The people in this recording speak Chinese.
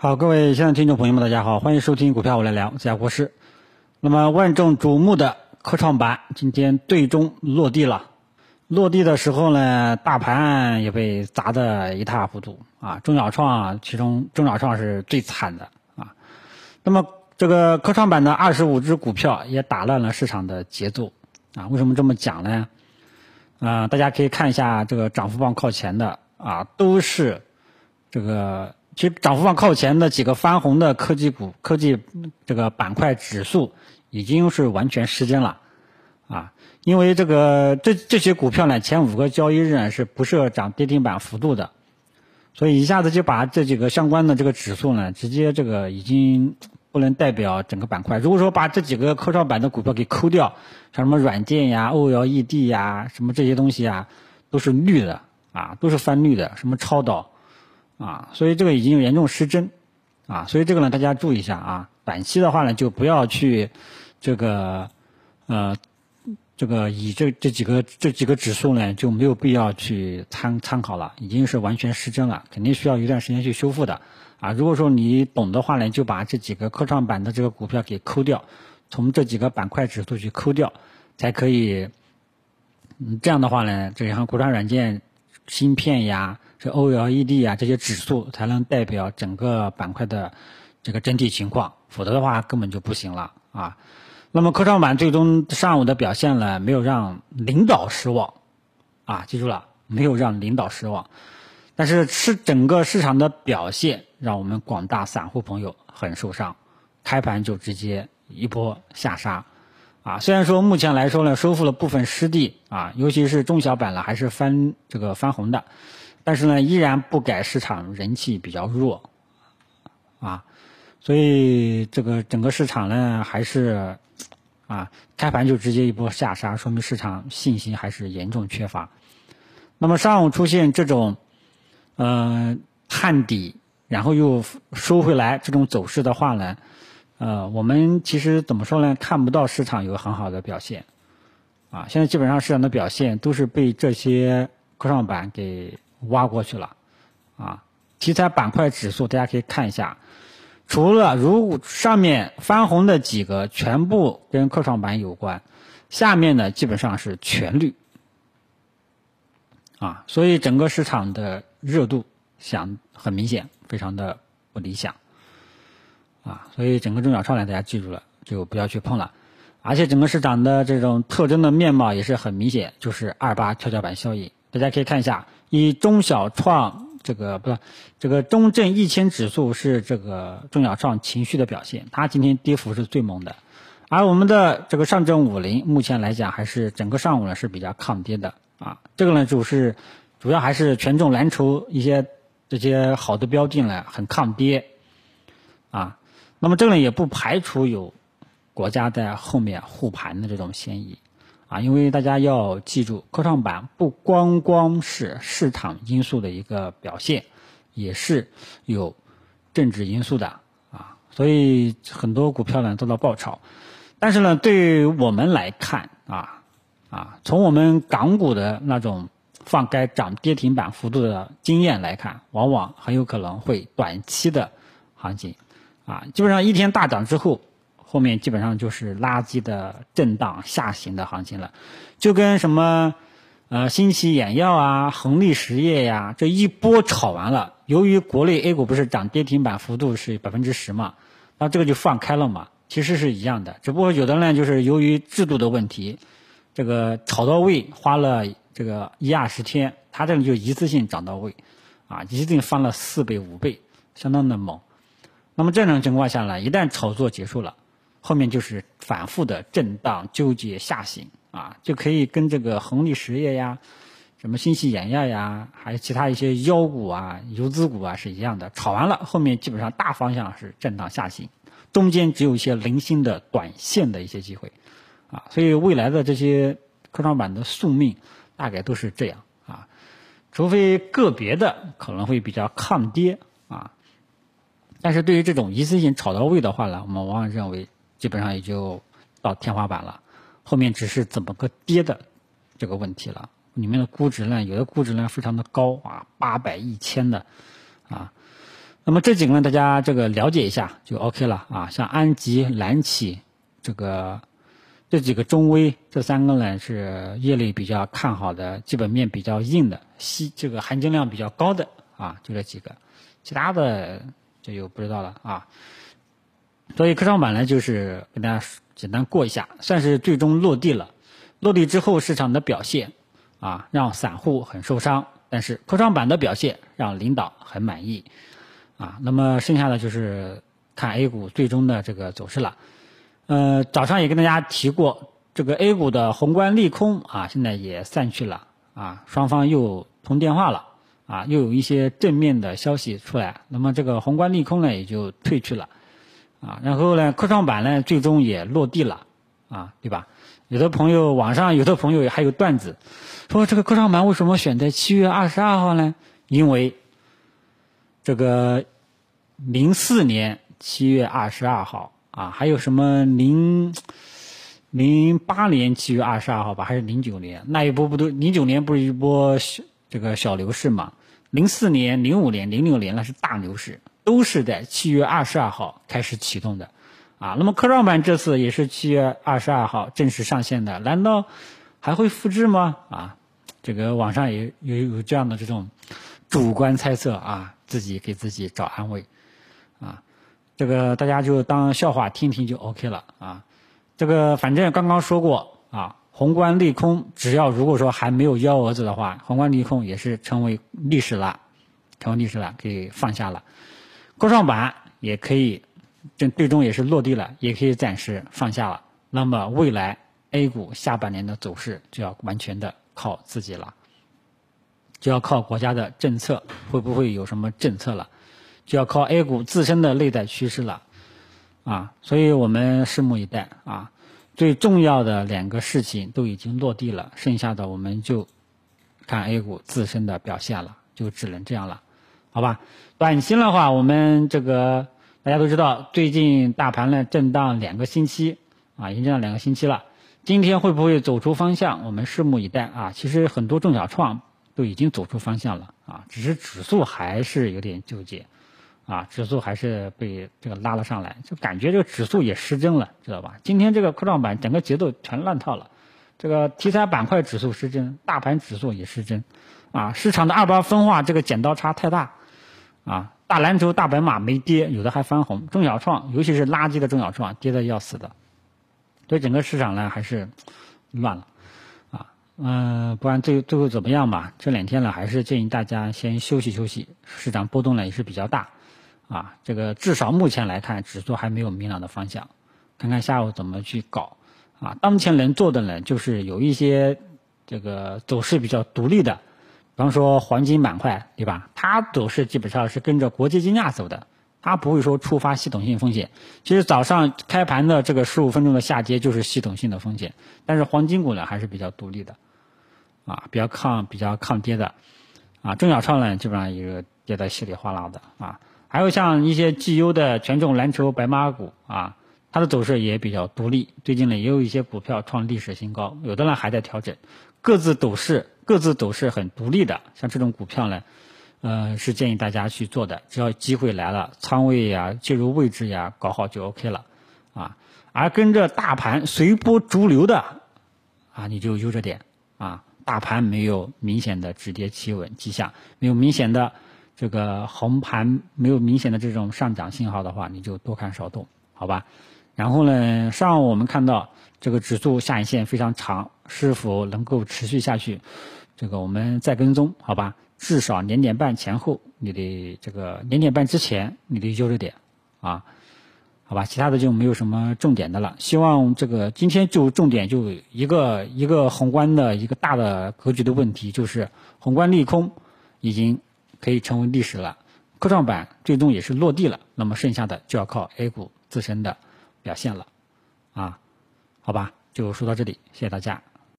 好，各位现在听众朋友们，大家好，欢迎收听股票我来聊，我是国师。那么万众瞩目的科创板今天最终落地了。落地的时候呢，大盘也被砸得一塌糊涂啊。中小创其中中小创是最惨的啊。那么这个科创板的二十五只股票也打乱了市场的节奏啊。为什么这么讲呢？啊，大家可以看一下这个涨幅榜靠前的啊，都是这个。其实涨幅榜靠前的几个翻红的科技股、科技这个板块指数已经是完全失真了，啊，因为这个这这些股票呢，前五个交易日呢是不设涨跌停板幅度的，所以一下子就把这几个相关的这个指数呢，直接这个已经不能代表整个板块。如果说把这几个科创板的股票给抠掉，像什么软件呀、OLED 呀、什么这些东西啊，都是绿的啊，都是翻绿的，什么超导。啊，所以这个已经严重失真，啊，所以这个呢，大家注意一下啊，短期的话呢，就不要去这个呃这个以这这几个这几个指数呢，就没有必要去参参考了，已经是完全失真了，肯定需要一段时间去修复的啊。如果说你懂的话呢，就把这几个科创板的这个股票给抠掉，从这几个板块指数去抠掉，才可以。嗯，这样的话呢，这像国产软件、芯片呀。这 OLED 啊，这些指数才能代表整个板块的这个整体情况，否则的话根本就不行了啊。那么科创板最终上午的表现呢，没有让领导失望啊，记住了，没有让领导失望。但是是整个市场的表现让我们广大散户朋友很受伤，开盘就直接一波下杀啊。虽然说目前来说呢，收复了部分失地啊，尤其是中小板了，还是翻这个翻红的。但是呢，依然不改市场人气比较弱，啊，所以这个整个市场呢还是啊开盘就直接一波下杀，说明市场信心还是严重缺乏。那么上午出现这种嗯探底，然后又收回来这种走势的话呢，呃，我们其实怎么说呢？看不到市场有很好的表现，啊，现在基本上市场的表现都是被这些科创板给。挖过去了，啊，题材板块指数大家可以看一下，除了如上面翻红的几个全部跟科创板有关，下面呢基本上是全绿，啊，所以整个市场的热度想很明显，非常的不理想，啊，所以整个中小创呢大家记住了就不要去碰了，而且整个市场的这种特征的面貌也是很明显，就是二八跷跷板效应，大家可以看一下。以中小创这个不是这个中证一千指数是这个中小创情绪的表现，它今天跌幅是最猛的，而我们的这个上证五零目前来讲还是整个上午呢是比较抗跌的啊，这个呢主是主要还是权重蓝筹一些这些好的标的呢很抗跌啊，那么这个呢也不排除有国家在后面护盘的这种嫌疑。啊，因为大家要记住，科创板不光光是市场因素的一个表现，也是有政治因素的啊，所以很多股票呢遭到爆炒。但是呢，对于我们来看啊啊，从我们港股的那种放开涨跌停板幅度的经验来看，往往很有可能会短期的行情啊，基本上一天大涨之后。后面基本上就是垃圾的震荡下行的行情了，就跟什么呃新奇眼药啊、恒力实业呀这一波炒完了，由于国内 A 股不是涨跌停板幅度是百分之十嘛，那这个就放开了嘛，其实是一样的，只不过有的呢就是由于制度的问题，这个炒到位花了这个一二十天，它这个就一次性涨到位，啊，一次性翻了四倍五倍，相当的猛。那么这种情况下呢，一旦炒作结束了。后面就是反复的震荡纠结下行啊，就可以跟这个恒利实业呀、什么新系眼药呀，还有其他一些妖股啊、游资股啊是一样的。炒完了，后面基本上大方向是震荡下行，中间只有一些零星的短线的一些机会啊。所以未来的这些科创板的宿命大概都是这样啊，除非个别的可能会比较抗跌啊，但是对于这种一次性炒到位的话呢，我们往往认为。基本上也就到天花板了，后面只是怎么个跌的这个问题了。里面的估值呢，有的估值呢非常的高啊，八百一千的啊，那么这几个呢，大家这个了解一下就 OK 了啊。像安吉、蓝企这个这几个中微这三个呢是业内比较看好的，基本面比较硬的，稀这个含金量比较高的啊，就这几个，其他的这就不知道了啊。所以科创板呢，就是跟大家简单过一下，算是最终落地了。落地之后，市场的表现啊，让散户很受伤，但是科创板的表现让领导很满意啊。那么剩下的就是看 A 股最终的这个走势了。呃，早上也跟大家提过，这个 A 股的宏观利空啊，现在也散去了啊，双方又通电话了啊，又有一些正面的消息出来，那么这个宏观利空呢也就退去了。啊，然后呢，科创板呢最终也落地了，啊，对吧？有的朋友网上有的朋友还有段子，说这个科创板为什么选在七月二十二号呢？因为这个零四年七月二十二号啊，还有什么零零八年七月二十二号吧，还是零九年那一波不都零九年不是一波这个小牛市嘛？零四年、零五年、零六年那是大牛市。都是在七月二十二号开始启动的，啊，那么科创板这次也是七月二十二号正式上线的，难道还会复制吗？啊，这个网上也有有这样的这种主观猜测啊，自己给自己找安慰，啊，这个大家就当笑话听听就 OK 了啊，这个反正刚刚说过啊，宏观利空只要如果说还没有幺蛾子的话，宏观利空也是成为历史了，成为历史了，可以放下了。科创板也可以，这最终也是落地了，也可以暂时放下了。那么未来 A 股下半年的走势就要完全的靠自己了，就要靠国家的政策会不会有什么政策了，就要靠 A 股自身的内在趋势了，啊，所以我们拭目以待啊。最重要的两个事情都已经落地了，剩下的我们就看 A 股自身的表现了，就只能这样了。好吧，短期的话，我们这个大家都知道，最近大盘呢震荡两个星期啊，已经震荡两个星期了。今天会不会走出方向？我们拭目以待啊。其实很多中小创都已经走出方向了啊，只是指数还是有点纠结啊，指数还是被这个拉了上来，就感觉这个指数也失真了，知道吧？今天这个科创板整个节奏全乱套了，这个题材板块指数失真，大盘指数也失真啊，市场的二八分化这个剪刀差太大。啊，大蓝筹、大白马没跌，有的还翻红。中小创，尤其是垃圾的中小创，跌的要死的。所以整个市场呢还是乱了，啊，嗯，不管最最后怎么样吧，这两天呢还是建议大家先休息休息。市场波动呢也是比较大，啊，这个至少目前来看，指数还没有明朗的方向，看看下午怎么去搞。啊，当前能做的呢，就是有一些这个走势比较独立的。比方说黄金板块，对吧？它走势基本上是跟着国际金价走的，它不会说触发系统性风险。其实早上开盘的这个十五分钟的下跌就是系统性的风险，但是黄金股呢还是比较独立的，啊，比较抗比较抗跌的，啊，中小创呢基本上也是跌得稀里哗啦的，啊，还有像一些绩优的权重蓝筹白马股，啊，它的走势也比较独立。最近呢也有一些股票创历史新高，有的呢还在调整，各自走势。各自走势很独立的，像这种股票呢，呃，是建议大家去做的。只要机会来了，仓位呀、介入位置呀搞好就 OK 了，啊。而跟着大盘随波逐流的，啊，你就悠着点啊。大盘没有明显的止跌企稳迹象，没有明显的这个红盘，没有明显的这种上涨信号的话，你就多看少动，好吧？然后呢，上午我们看到这个指数下影线非常长，是否能够持续下去？这个我们再跟踪，好吧？至少两点半前后，你得这个两点半之前，你得悠着点，啊，好吧？其他的就没有什么重点的了。希望这个今天就重点就一个一个宏观的一个大的格局的问题，就是宏观利空已经可以成为历史了，科创板最终也是落地了，那么剩下的就要靠 A 股自身的表现了，啊，好吧？就说到这里，谢谢大家。